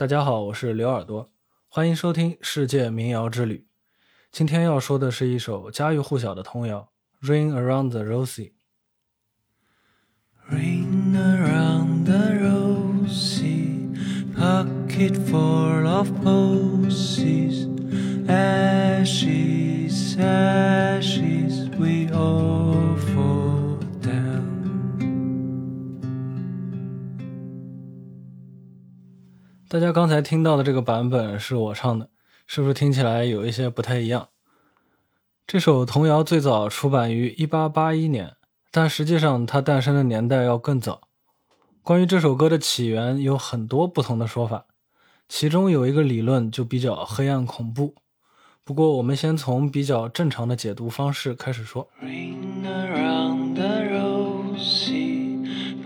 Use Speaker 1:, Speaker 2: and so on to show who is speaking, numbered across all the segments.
Speaker 1: 大家好，我是刘耳朵，欢迎收听世界民谣之旅。今天要说的是一首家喻户晓的童谣《Ring Around the Rosie》。
Speaker 2: Ring around the rosy, pocket full of posies. Ashes, ashes,
Speaker 1: 大家刚才听到的这个版本是我唱的，是不是听起来有一些不太一样？这首童谣最早出版于1881年，但实际上它诞生的年代要更早。关于这首歌的起源有很多不同的说法，其中有一个理论就比较黑暗恐怖。不过我们先从比较正常的解读方式开始说。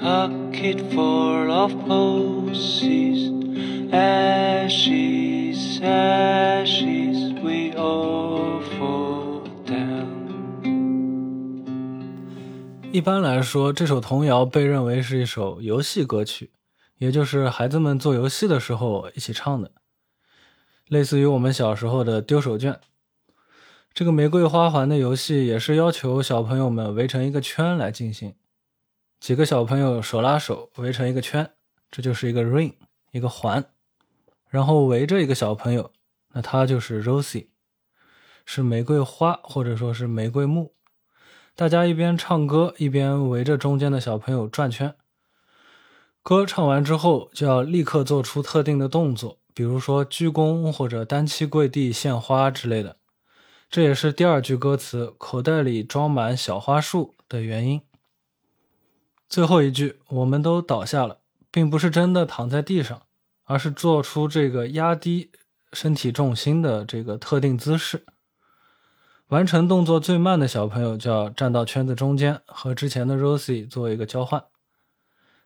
Speaker 2: Pocket full of posies. Ashes, ashes, we all fall down.
Speaker 1: 一般来说，这首童谣被认为是一首游戏歌曲，也就是孩子们做游戏的时候一起唱的，类似于我们小时候的丢手绢。这个玫瑰花环的游戏也是要求小朋友们围成一个圈来进行，几个小朋友手拉手围成一个圈，这就是一个 ring，一个环，然后围着一个小朋友，那他就是 Rosie，是玫瑰花或者说是玫瑰木。大家一边唱歌，一边围着中间的小朋友转圈。歌唱完之后，就要立刻做出特定的动作，比如说鞠躬或者单膝跪地献花之类的。这也是第二句歌词“口袋里装满小花束”的原因。最后一句，我们都倒下了，并不是真的躺在地上，而是做出这个压低身体重心的这个特定姿势。完成动作最慢的小朋友就要站到圈子中间，和之前的 Rosie 做一个交换。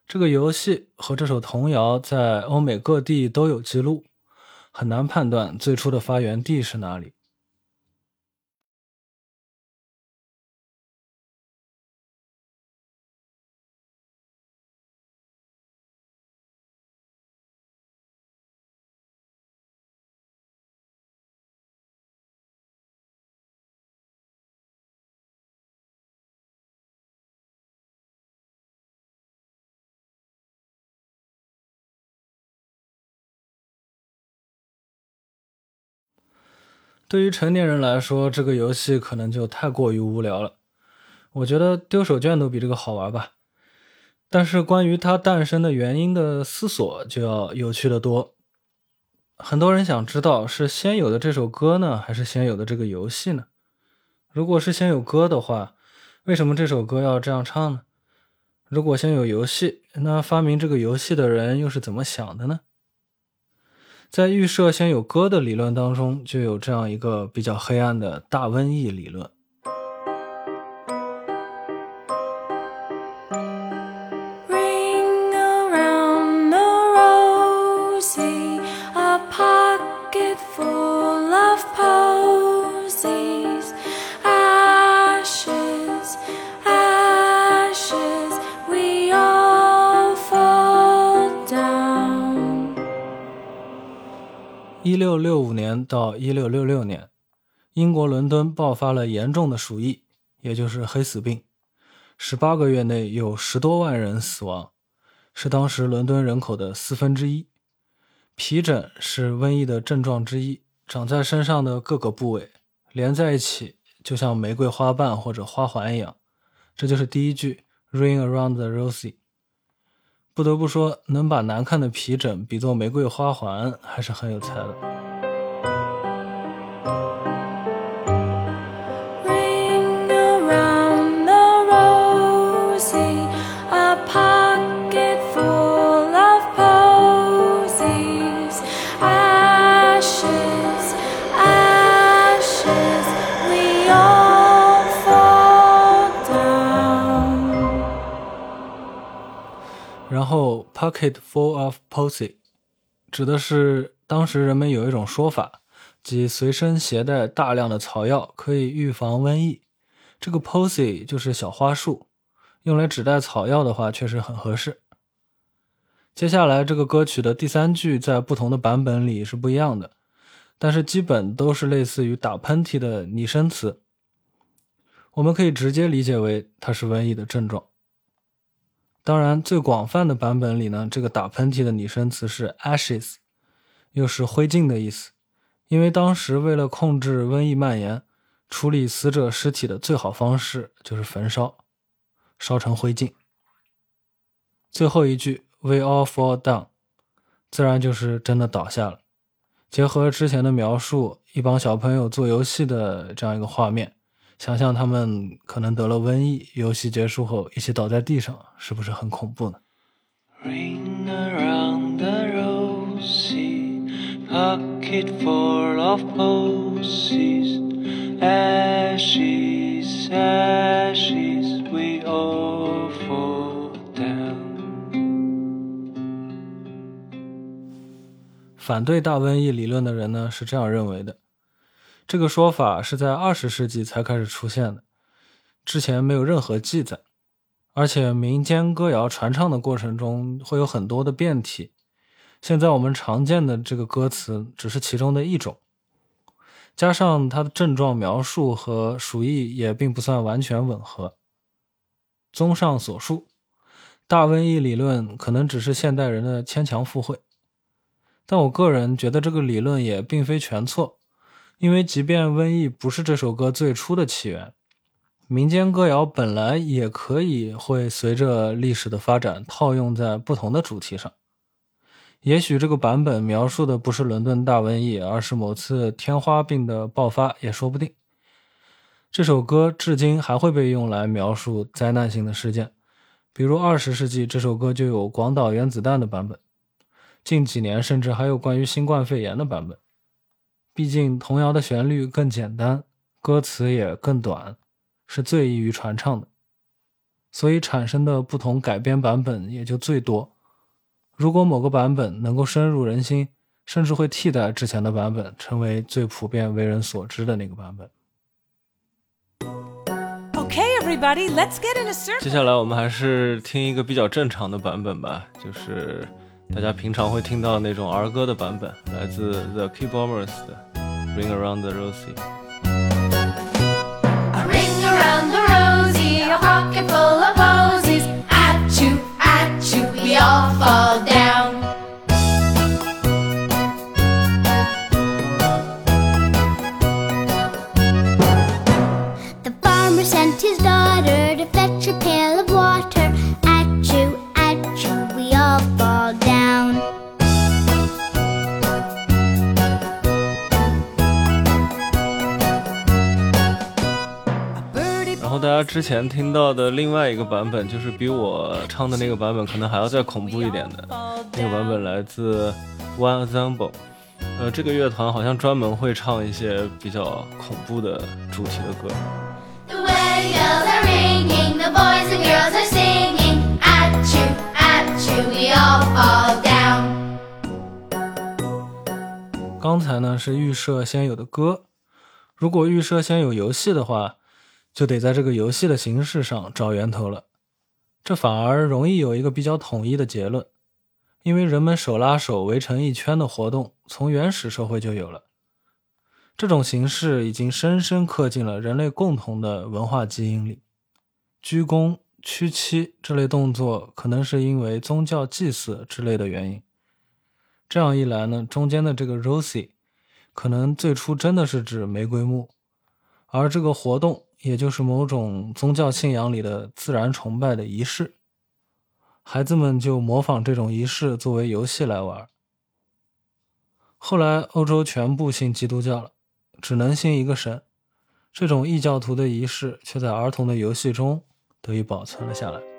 Speaker 1: 这个游戏和这首童谣在欧美各地都有记录，很难判断最初的发源地是哪里。对于成年人来说，这个游戏可能就太过于无聊了。我觉得丢手绢都比这个好玩吧。但是关于它诞生的原因的思索就要有趣的多。很多人想知道是先有的这首歌呢，还是先有的这个游戏呢？如果是先有歌的话，为什么这首歌要这样唱呢？如果先有游戏，那发明这个游戏的人又是怎么想的呢？在预设先有歌的理论当中，就有这样一个比较黑暗的大瘟疫理论。六六五年到一六六六年，英国伦敦爆发了严重的鼠疫，也就是黑死病。十八个月内有十多万人死亡，是当时伦敦人口的四分之一。皮疹是瘟疫的症状之一，长在身上的各个部位连在一起，就像玫瑰花瓣或者花环一样。这就是第一句 “Ring around the rosy”。不得不说，能把难看的皮疹比作玫瑰花环，还是很有才的。然后 “pocket full of posy” 指的是当时人们有一种说法，即随身携带大量的草药可以预防瘟疫。这个 posy 就是小花束，用来指代草药的话，确实很合适。接下来这个歌曲的第三句在不同的版本里是不一样的，但是基本都是类似于打喷嚏的拟声词。我们可以直接理解为它是瘟疫的症状。当然，最广泛的版本里呢，这个打喷嚏的拟声词是 ashes，又是灰烬的意思。因为当时为了控制瘟疫蔓延，处理死者尸体的最好方式就是焚烧，烧成灰烬。最后一句 "We all fall down"，自然就是真的倒下了。结合之前的描述，一帮小朋友做游戏的这样一个画面，想象他们可能得了瘟疫，游戏结束后一起倒在地上，是不是很恐怖呢
Speaker 2: ？Ring around the rosy, pocket full of posies. Ashes, ashes, we all fall down.
Speaker 1: 反对大瘟疫理论的人呢是这样认为的：这个说法是在二十世纪才开始出现的，之前没有任何记载，而且民间歌谣传唱的过程中会有很多的变体，现在我们常见的这个歌词只是其中的一种，加上它的症状描述和鼠疫也并不算完全吻合。综上所述，大瘟疫理论可能只是现代人的牵强附会。但我个人觉得这个理论也并非全错，因为即便瘟疫不是这首歌最初的起源，民间歌谣本来也可以会随着历史的发展套用在不同的主题上。也许这个版本描述的不是伦敦大瘟疫，而是某次天花病的爆发也说不定。这首歌至今还会被用来描述灾难性的事件，比如二十世纪这首歌就有广岛原子弹的版本。近几年甚至还有关于新冠肺炎的版本。毕竟童谣的旋律更简单，歌词也更短，是最易于传唱的，所以产生的不同改编版本也就最多。如果某个版本能够深入人心，甚至会替代之前的版本，成为最普遍为人所知的那个版本。
Speaker 3: Okay, everybody, let's get in a circle.
Speaker 1: 接下来我们还是听一个比较正常的版本吧，就是大家平常会听到那种儿歌的版本，来自 The Keybombers 的《bring around the
Speaker 4: rosy.
Speaker 1: 大家之前听到的另外一个版本，就是比我唱的那个版本可能还要再恐怖一点的，那个版本来自 one example 呃，这个乐团好像专门会唱一些比较恐怖的主题的歌。刚才呢是预设先有的歌，如果预设先有游戏的话。就得在这个游戏的形式上找源头了。这反而容易有一个比较统一的结论，因为人们手拉手围成一圈的活动从原始社会就有了。这种形式已经深深刻进了人类共同的文化基因里。鞠躬、屈膝这类动作，可能是因为宗教祭祀之类的原因。这样一来呢，中间的这个 Rosie 可能最初真的是指玫瑰木，而这个活动也就是某种宗教信仰里的自然崇拜的仪式。孩子们就模仿这种仪式作为游戏来玩。后来欧洲全部信基督教了，只能信一个神，这种异教徒的仪式却在儿童的游戏中得以保存了下来。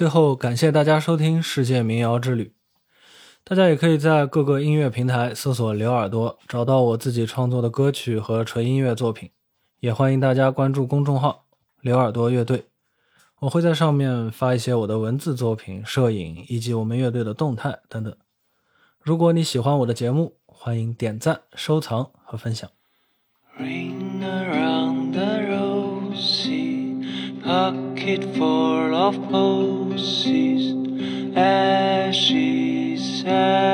Speaker 1: 最后，感谢大家收听《世界民谣之旅》。大家也可以在各个音乐平台搜索“刘耳朵”，找到我自己创作的歌曲和纯音乐作品。也欢迎大家关注公众号“刘耳朵乐队”，我会在上面发一些我的文字作品、摄影以及我们乐队的动态等等。如果你喜欢我的节目，欢迎点赞、收藏和分享。
Speaker 2: Ring pocket full of posies, ashes, ashes.